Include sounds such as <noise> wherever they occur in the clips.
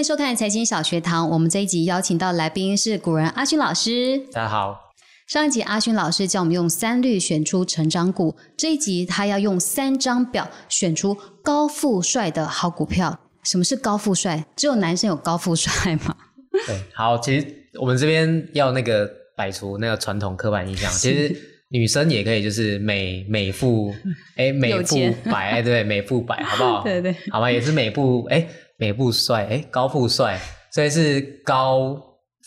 迎收看财经小学堂。我们这一集邀请到来宾是古人阿勋老师。大家好，上一集阿勋老师教我们用三率选出成长股，这一集他要用三张表选出高富帅的好股票。什么是高富帅？只有男生有高富帅吗？对，好，其实我们这边要那个摆除那个传统刻板印象，<laughs> 其实女生也可以，就是美美富，哎，美富白，哎，对，美富白，好不好？<laughs> 对对，好吧，也是美富，哎，美富帅，哎，高富帅，所以是高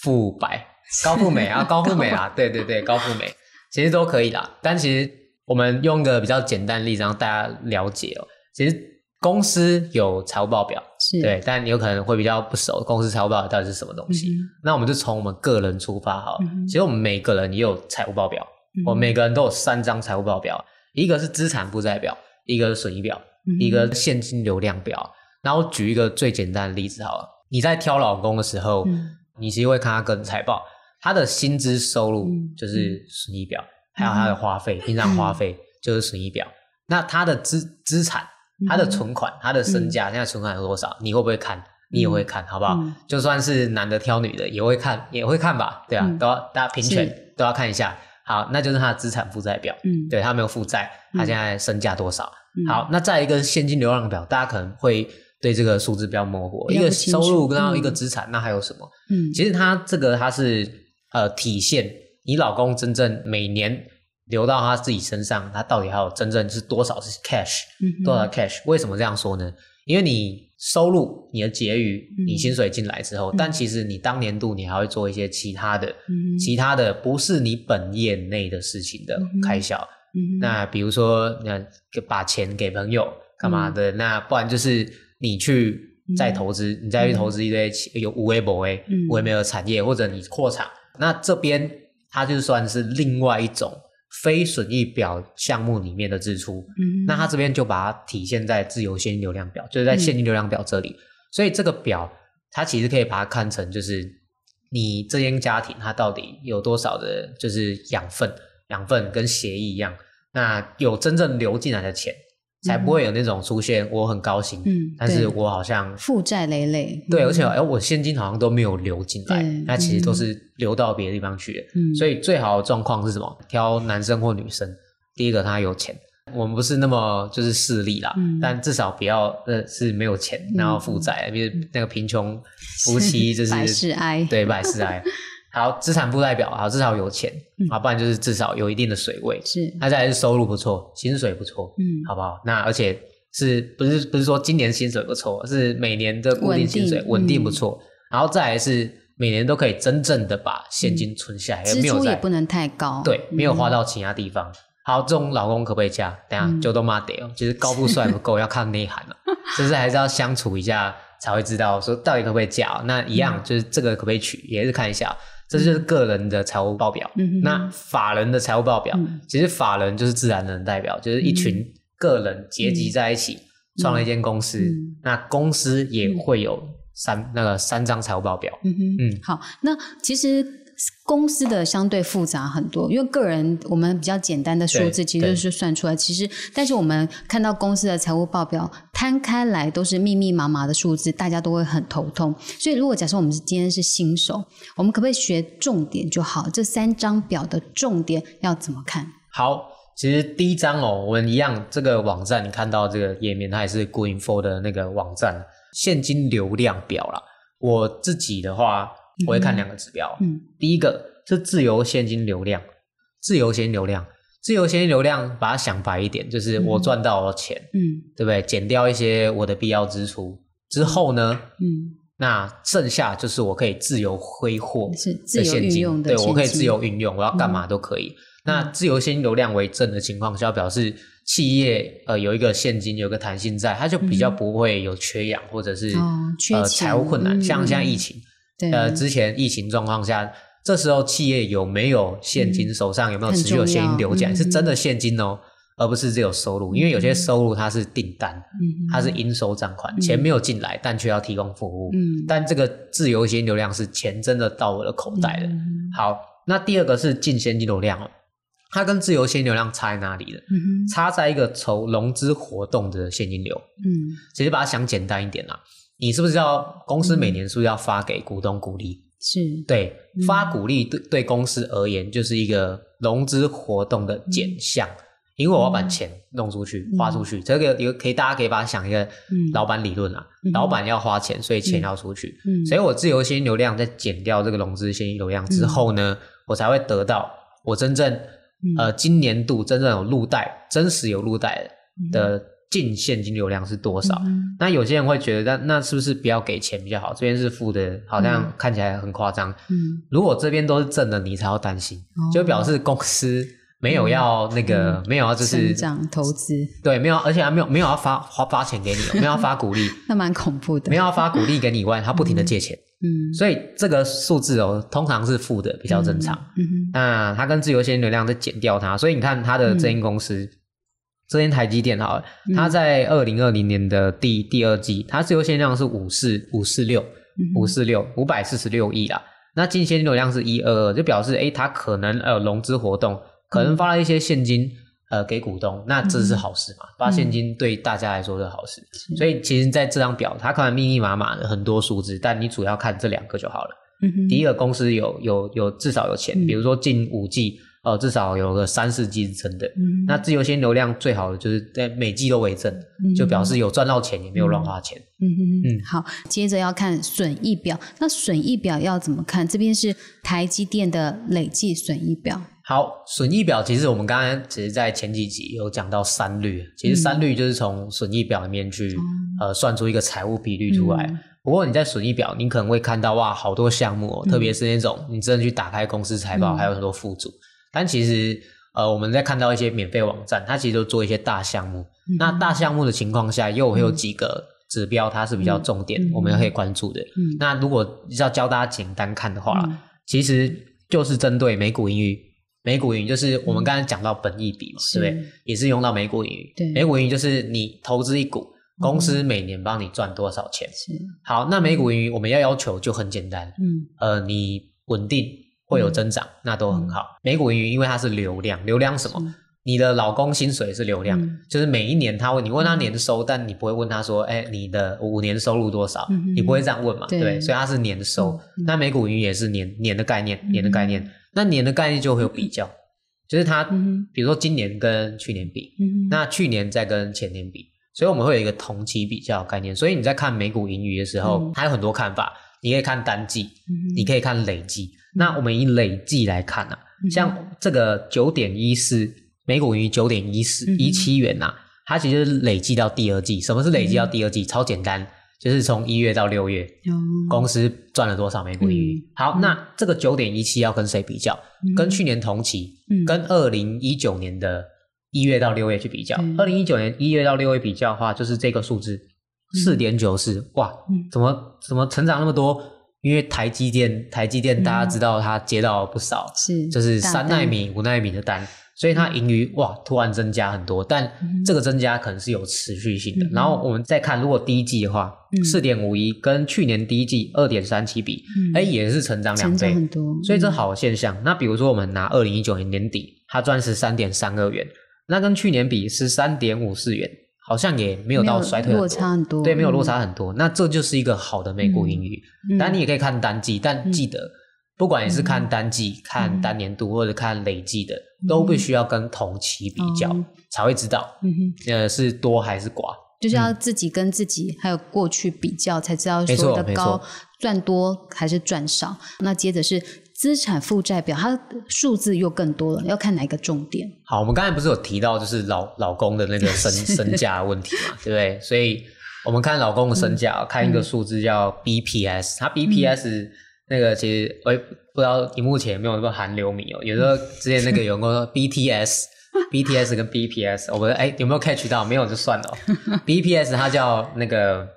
富白，<laughs> <laughs> 高富美啊，高富美啊，对对对，高富美，其实都可以啦。但其实我们用一个比较简单的例子让大家了解哦，其实。公司有财务报表，对，但你有可能会比较不熟。公司财务报表到底是什么东西？那我们就从我们个人出发哈。其实我们每个人也有财务报表，我们每个人都有三张财务报表，一个是资产负债表，一个是损益表，一个现金流量表。那我举一个最简单的例子好了，你在挑老公的时候，你其实会看他个人财报，他的薪资收入就是损益表，还有他的花费，平常花费就是损益表。那他的资资产。他的存款，他的身价，现在存款有多少？你会不会看？你也会看好不好？就算是男的挑女的，也会看，也会看吧？对啊，都要大家平权都要看一下。好，那就是他的资产负债表。嗯，对他没有负债，他现在身价多少？好，那再一个现金流量表，大家可能会对这个数字比较模糊。一个收入跟一个资产，那还有什么？嗯，其实它这个它是呃体现你老公真正每年。流到他自己身上，他到底还有真正是多少是 cash，多少 cash？为什么这样说呢？因为你收入、你的结余、你薪水进来之后，但其实你当年度你还会做一些其他的、其他的不是你本业内的事情的开销。嗯那比如说，那把钱给朋友干嘛的？那不然就是你去再投资，你再去投资一堆有无为不为、无为没有产业，或者你扩产，那这边它就算是另外一种。非损益表项目里面的支出，那它这边就把它体现在自由现金流量表，就是在现金流量表这里。所以这个表，它其实可以把它看成就是你这间家庭它到底有多少的，就是养分，养分跟协议一样，那有真正流进来的钱。才不会有那种出现，我很高兴，嗯，但是我好像负债累累，对，而且哎，我现金好像都没有流进来，那其实都是流到别的地方去了。嗯，所以最好的状况是什么？挑男生或女生，第一个他有钱，我们不是那么就是势利啦，嗯但至少不要呃是没有钱，然后负债，比如那个贫穷夫妻就是 <laughs> 百事哀，对，百事哀。<laughs> 好，资产负债表，好，至少有钱，啊，不然就是至少有一定的水位，是，那再来是收入不错，薪水不错，嗯，好不好？那而且是不是不是说今年薪水不错，是每年的固定薪水稳定不错，然后再来是每年都可以真正的把现金存下来，支出也不能太高，对，没有花到其他地方。好，这种老公可不可以嫁？等下就都妈得哦，其实高不帅不够，要看内涵了，<laughs> 就是还是要相处一下才会知道说到底可不可以嫁。那一样就是这个可不可以娶，也是看一下。这就是个人的财务报表。那法人的财务报表，其实法人就是自然人代表，就是一群个人结集在一起创了一间公司。那公司也会有三那个三张财务报表。嗯嗯，好，那其实。公司的相对复杂很多，因为个人我们比较简单的数字其实是算出来。其实，但是我们看到公司的财务报表摊开来都是密密麻麻的数字，大家都会很头痛。所以，如果假设我们是今天是新手，我们可不可以学重点就好？这三张表的重点要怎么看？好，其实第一张哦，我们一样，这个网站你看到这个页面，它也是 Greenfo 的那个网站现金流量表了。我自己的话。我会看两个指标，嗯，第一个是自由现金流量，自由现金流量，自由现金流量，把它想白一点，就是我赚到了钱，嗯，对不对？减掉一些我的必要支出之后呢，嗯，那剩下就是我可以自由挥霍的现金，对我可以自由运用，我要干嘛都可以。那自由现金流量为正的情况下，表示企业呃有一个现金有个弹性在，它就比较不会有缺氧或者是呃财务困难，像现在疫情。呃，之前疫情状况下，这时候企业有没有现金，手上有没有持续有现金流进来，是真的现金哦，而不是只有收入。因为有些收入它是订单，它是应收账款，钱没有进来，但却要提供服务。嗯，但这个自由现金流量是钱真的到我的口袋了。好，那第二个是净现金流量哦，它跟自由现金流量差在哪里了？差在一个筹融资活动的现金流。嗯，其实把它想简单一点啦。你是不是要公司每年是不是要发给股东股利？是。对，发股利对对公司而言就是一个融资活动的减项，因为我要把钱弄出去、花出去，这个有可以大家可以把它想一个老板理论啊，老板要花钱，所以钱要出去，所以我自由现金流量在减掉这个融资现金流量之后呢，我才会得到我真正呃今年度真正有入袋、真实有入袋的。净现金流量是多少？那有些人会觉得，那那是不是不要给钱比较好？这边是负的，好像看起来很夸张。嗯，如果这边都是正的，你才要担心，就表示公司没有要那个，没有要就是投资，对，没有，而且还没有没有要发发发钱给你，没有要发股利，<laughs> <laughs> 那蛮恐怖的。没有要发股利给你以外，他不停的借钱。嗯，所以这个数字哦，通常是负的比较正常。那它跟自由现金流量在减掉它，所以你看它的这间公司。这间台积电哈，它在二零二零年的第第二季，它自由现金量是五四五四六五四六五百四十六亿啦。那净现金流量是一二二，就表示哎，它可能呃融资活动，可能发了一些现金呃给股东，那这是好事嘛？发现金对大家来说是好事。所以其实在这张表，它可能密密麻麻的很多数字，但你主要看这两个就好了。第一个公司有有有至少有钱，比如说近五季。呃，至少有个三四季是真的。嗯，那自由现流量最好的就是在每季都为正，就表示有赚到钱，也没有乱花钱。嗯嗯嗯。好，接着要看损益表。那损益表要怎么看？这边是台积电的累计损益表。好，损益表其实我们刚刚其实在前几集有讲到三率，其实三率就是从损益表里面去呃算出一个财务比率出来。不过你在损益表，你可能会看到哇，好多项目，特别是那种你真的去打开公司财报，还有很多副组。但其实，呃，我们在看到一些免费网站，它其实都做一些大项目。那大项目的情况下，又会有几个指标，它是比较重点，我们可以关注的。那如果要教大家简单看的话，其实就是针对美股盈余。美股盈余就是我们刚才讲到本益比嘛，对不对？也是用到美股盈余。对，每股盈余就是你投资一股，公司每年帮你赚多少钱。是。好，那美股盈余我们要要求就很简单。嗯。呃，你稳定。会有增长，那都很好。美股盈余，因为它是流量，流量什么？你的老公薪水是流量，就是每一年他问你问他年收，但你不会问他说，哎，你的五年收入多少？你不会这样问嘛？对，所以它是年收。那美股盈余也是年年的概念，年的概念。那年的概念就会有比较，就是它，比如说今年跟去年比，那去年再跟前年比，所以我们会有一个同期比较概念。所以你在看美股盈余的时候，它有很多看法。你可以看单季，你可以看累计。那我们以累计来看啊，像这个九点一四每股盈余九点一四一七元呐，它其实累计到第二季。什么是累计到第二季？超简单，就是从一月到六月，公司赚了多少每股盈余。好，那这个九点一七要跟谁比较？跟去年同期，跟二零一九年的一月到六月去比较。二零一九年一月到六月比较的话，就是这个数字。四点九四，哇，怎么怎么成长那么多？因为台积电，台积电大家知道它接到不少，是就是三纳米、五纳米的单，所以它盈余哇突然增加很多。但这个增加可能是有持续性的。然后我们再看，如果第一季的话，四点五一跟去年第一季二点三七比，哎也是成长两倍，很多。所以这好现象。那比如说我们拿二零一九年年底，它赚十三点三二元，那跟去年比十三点五四元。好像也没有到衰退落差很多，对，没有落差很多，那这就是一个好的美股盈余。当然，你也可以看单季，但记得，不管你是看单季、看单年度或者看累计的，都必须要跟同期比较，才会知道，呃，是多还是寡。就是要自己跟自己还有过去比较，才知道说的高赚多还是赚少。那接着是。资产负债表，它数字又更多了，要看哪一个重点？好，我们刚才不是有提到就是老老公的那个身 <laughs> 身价问题嘛，对不对？所以我们看老公的身价，看一个数字叫 BPS，它 BPS 那个其实我也不知道荧幕前有没有那个韩流迷哦，有时候之前那个有人说 <laughs> BTS，BTS 跟 BPS，我们哎有没有 catch 到？没有就算了。BPS 它叫那个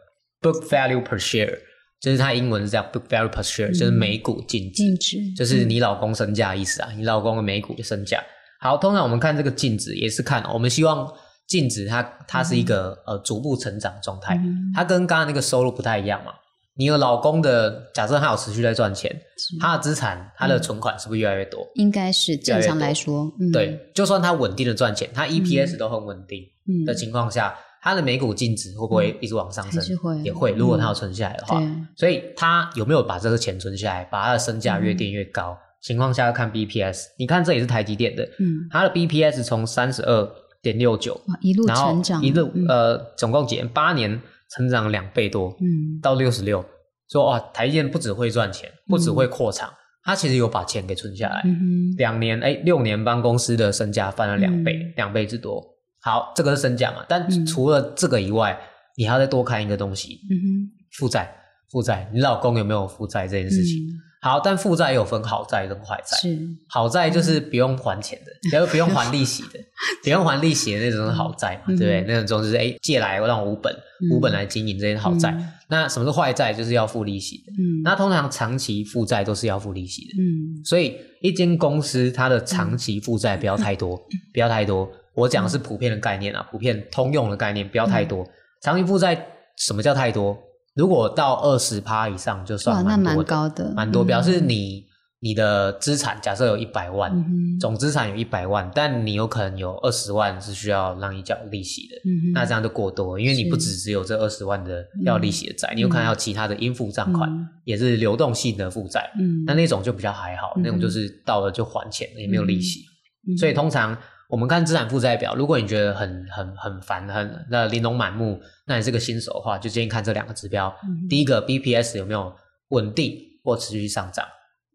Book Value Per Share。就是它英文是这样 value per share，就是每股净值，就是你老公身价意思啊，你老公的每股的身价。好，通常我们看这个净值也是看，我们希望净值它它是一个呃逐步成长状态，它跟刚刚那个收入不太一样嘛。你的老公的假设他有持续在赚钱，他的资产、他的存款是不是越来越多？应该是正常来说，对，就算他稳定的赚钱，他 EPS 都很稳定的情况下。它的每股净值会不会一直往上升？也会。如果它要存下来的话，对所以它有没有把这个钱存下来，把它的身价越垫越高？情况下要看 BPS。你看这也是台积电的，嗯，它的 BPS 从三十二点六九，一路然后成长，一路嗯呃总共几年？八年成长两倍多，嗯到六十六。说哇，台积电不只会赚钱，不只会扩厂，他其实有把钱给存下来。嗯哼，两年哎，六年帮公司的身价翻了两倍，嗯两、倍之多。好，这个是身价嘛？但嗯除了这个以外，你还要再多看一个东西，嗯哼，负债。负债，你老公有没有负债这件事情？嗯好，但负债也有分好债跟坏债。是，好债就是不用还钱的，然后 <laughs> 不用还利息的，<laughs> 不用还利息的那种是好债嘛，嗯对不对？那种就是哎借来让我无本，无本来经营这些好债。嗯那什么是坏债？就是要付利息的。嗯，那通常长期负债都是要付利息的。嗯所以一间公司它的长期负债不要太多，<laughs> 不要太多。我讲的是普遍的概念啊，普遍通用的概念，不要太多。长期负债什么叫太多？如果到二十趴以上，就哇，算那蛮蛮多的，高的，蛮多，表示嗯你你的资产假设有一百万，总资产有一百万，但你有可能有二十万是需要让你缴利息的。嗯，那这样就过多了，因为你不只只有这二十万的要利息的债，你有可能还有其他的应付账款，嗯也是流动性的负债。嗯，那那种就比较还好，嗯那种就是到了就还钱，也没有利息。嗯所以通常我们看资产负债表，如果你觉得很很很烦，很那琳琅满目，那你是个新手的话，就建议看这两个指标。嗯第一个 BPS 有没有稳定或持续上涨？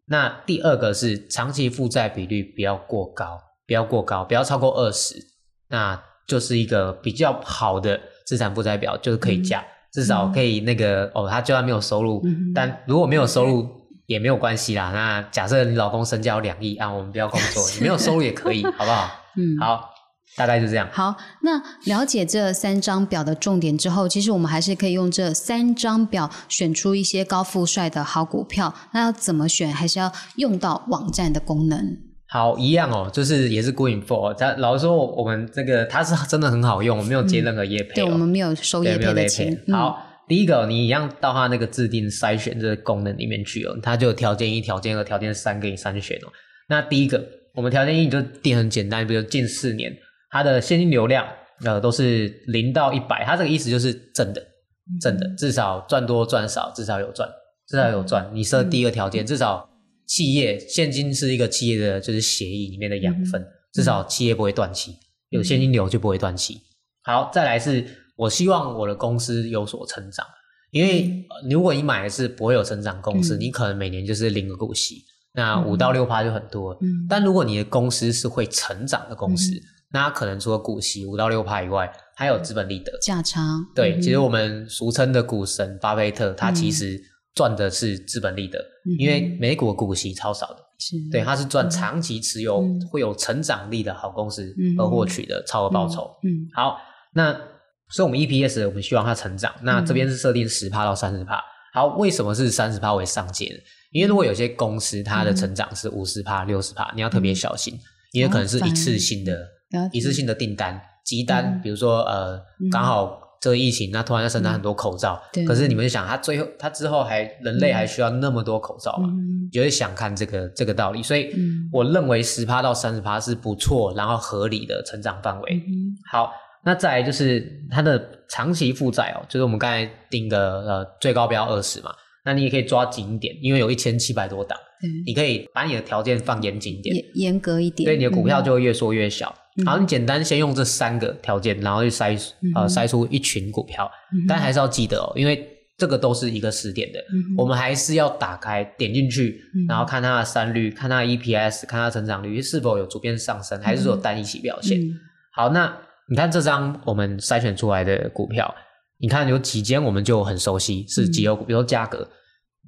那第二个是长期负债比率不要过高，不要过高，不要超过二十，那就是一个比较好的资产负债表，就是可以加，至少可以那个哦，他就算没有收入，嗯但如果没有收入也没有关系啦。<laughs> 那假设你老公身价有两亿啊，我们不要工作，你没有收入也可以，<laughs> 好不好？嗯，好，大概就这样。好，那了解这三张表的重点之后，其实我们还是可以用这三张表选出一些高富帅的好股票。那要怎么选？还是要用到网站的功能。好，一样哦，就是也是 Good Info，他老实说，我们这个它是真的很好用，我没有接任何业配、哦对我们没有收业配的钱配。。好，第一个你一样到它那个制定筛选这个功能里面去哦，它就有条件一、条件二、条件三给你筛选哦。那第一个，我们条件一就定很简单，比如近四年它的现金流量呃都是零到一百，它这个意思就是正的，正的，至少赚多赚少，至少有赚，至少有赚。你设第一个条件，至少企业现金是一个企业的就是协议里面的养分，至少企业不会断气，有现金流就不会断气。好，再来是我希望我的公司有所成长，因为呃如果你买的是不会有成长公司，嗯。你可能每年就是零个股息，那五到六趴就很多了。嗯。但如果你的公司是会成长的公司，嗯那它可能除了股息五到六趴以外，还有资本利得。价差。对，嗯其实我们俗称的股神巴菲特，他其实赚的是资本利得，嗯因为美股股息超少的，是。对，他是赚长期持有嗯。会有成长力的好公司嗯而获取的超额报酬。嗯。好，那所以我们 EPS 我们希望它成长，那这边是设定十趴到三十趴。好，为什么是三十趴为上限？因为如果有些公司它的成长是五十趴、六十趴，你要特别小心，因为可能是一次性的、一次性的订单、急单，嗯。比如说呃，刚好这个疫情，那突然要生产很多口罩，对。可是你们想，它最后它之后还人类还需要那么多口罩吗？就会想看这个这个道理，所以嗯。我认为十趴到三十趴是不错，然后合理的成长范围。嗯好，那再来就是它的长期负债哦，就是我们刚才定的呃最高标二十嘛，那你也可以抓紧一点，因为有一千七百多档，对你可以把你的条件放严谨一点，严严格一点。对你的股票嗯就会越缩越小。嗯好，你简单先用这三个条件，然后去筛呃筛出一群股票，嗯但还是要记得哦，因为这个都是一个时点的，嗯我们还是要打开点进去，嗯然后看它的三率，看它的 EPS，看它成长率是否有逐渐上升，还是说有单一起表现。嗯好，那你看这张我们筛选出来的股票，你看有几间我们就很熟悉，是绩优股，比如说嘉格，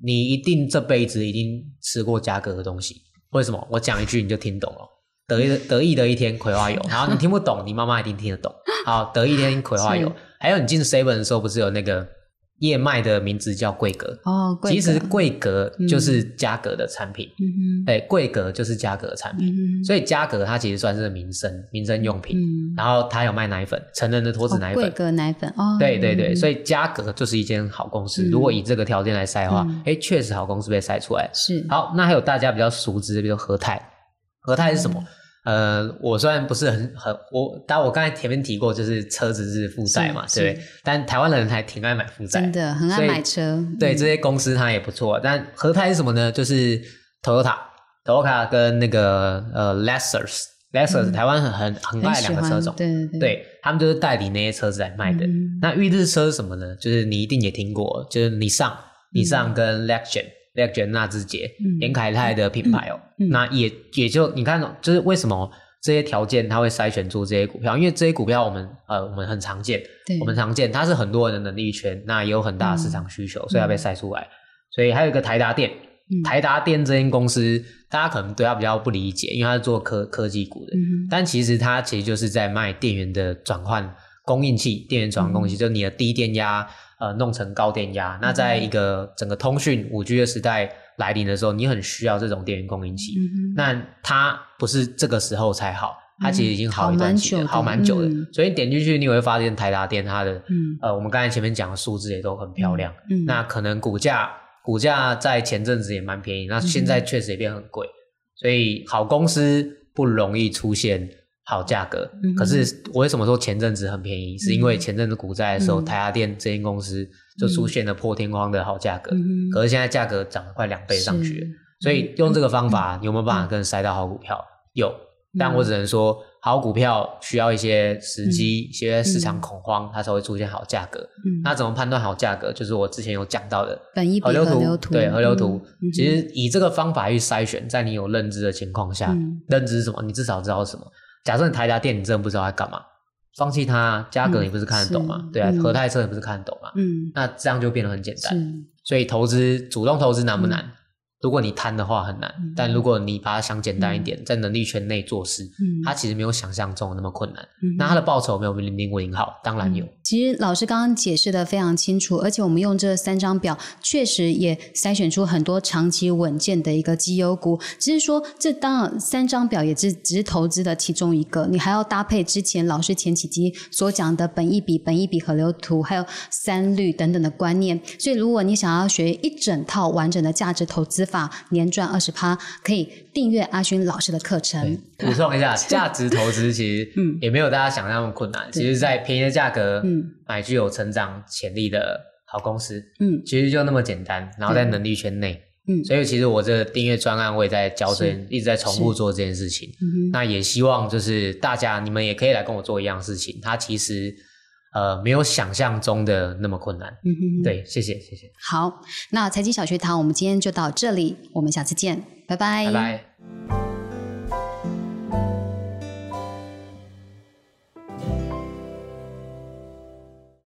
你一定这辈子一定吃过嘉格的东西。为什么？我讲一句你就听懂了。得意的得意的一天葵花油，然后你听不懂，你妈妈一定听得懂。好，得意一天葵花油，<laughs> 还有你进 seven 的时候，不是有那个燕麦的名字叫桂格？哦，贵其实格桂格就是嘉格的产品，嗯哼哎、桂格就是嘉格的产品。嗯所以嘉格它其实算是民生民生用品，嗯然后它有卖奶粉，成人的脱脂奶粉。格奶粉哦，对对对，嗯所以嘉格就是一间好公司。嗯如果以这个条件来筛的话嗯，哎、确实好公司被筛出来。是好，那还有大家比较熟知的，比如和泰，和泰是什么？呃，我虽然不是很很我，但我刚才前面提过，就是车子是负债嘛，对不对？但台湾人还挺爱买负债，真的很爱买车。对这些公司它也不错，但合拍是什么呢？就是 Toyota，Toyota 跟那个呃 Lexus，Lexus 台湾很很很爱两个车种，对对对，他们就是代理那些车子来卖的。那预制车是什么呢？就是你一定也听过，就是你上你上跟 Lexus。E g e n 纳智捷、连凯泰的品牌哦，那也也就你看，就是为什么这些条件它会筛选出这些股票？因为这些股票我们呃我们很常见，我们常见它是很多人的能力圈，那也有很大的市场需求，所以它被筛出来。所以还有一个台达电，台达电这间公司，大家可能对它比较不理解，因为它是做科科技股的，但其实它其实就是在卖电源的转换供应器，电源转换供应器，就是你的低电压。呃，弄成高电压。那在一个整个通讯五 G 的时代来临的时候，你很需要这种电源供应器。那它不是这个时候才好，它其实已经好一段时间，好蛮久的。所以点进去，你会发现台达电它的，呃，我们刚才前面讲的数字也都很漂亮。那可能股价股价在前阵子也蛮便宜，那现在确实也变很贵。所以好公司不容易出现。好价格，可是我为什么说前阵子很便宜？是因为前阵子股灾的时候，台达电这间公司就出现了破天荒的好价格。可是现在价格涨了快两倍上去，所以用这个方法，你有没有办法跟人塞到好股票？有，但我只能说，好股票需要一些时机，一些市场恐慌，它才会出现好价格。那怎么判断好价格？就是我之前有讲到的河流图，对河流图。其实以这个方法去筛选，在你有认知的情况下，认知什么？你至少知道什么？假设你台达店，你真的不知道在干嘛，放弃它，价格你不是看得懂吗？对啊，合泰车你不是看得懂吗？嗯，那这样就变得很简单。所以投资主动投资难不难？如果你贪的话很难，但如果你把它想简单一点，在能力圈内做事，它其实没有想象中那么困难。那它的报酬没有零零五零好，当然有。其实老师刚刚解释的非常清楚，而且我们用这三张表，确实也筛选出很多长期稳健的一个绩优股。只是说，这当然三张表也只只是投资的其中一个，你还要搭配之前老师前几集所讲的本一笔、本一笔河流图，还有三率等等的观念。所以，如果你想要学一整套完整的价值投资，法年赚二十趴，可以订阅阿勋老师的课程。补充一下，<laughs> 价值投资其实嗯也没有大家想象那么困难。其实，在便宜的价格嗯买具有成长潜力的好公司嗯，其实就那么简单。然后在能力圈内嗯，所以其实我这订阅专案我也在教这一直在重复做这件事情。那也希望就是大家你们也可以来跟我做一样事情。它其实。呃，没有想象中的那么困难。嗯哼，对，谢谢，谢谢。好，那财经小学堂，我们今天就到这里，我们下次见，拜拜。拜拜。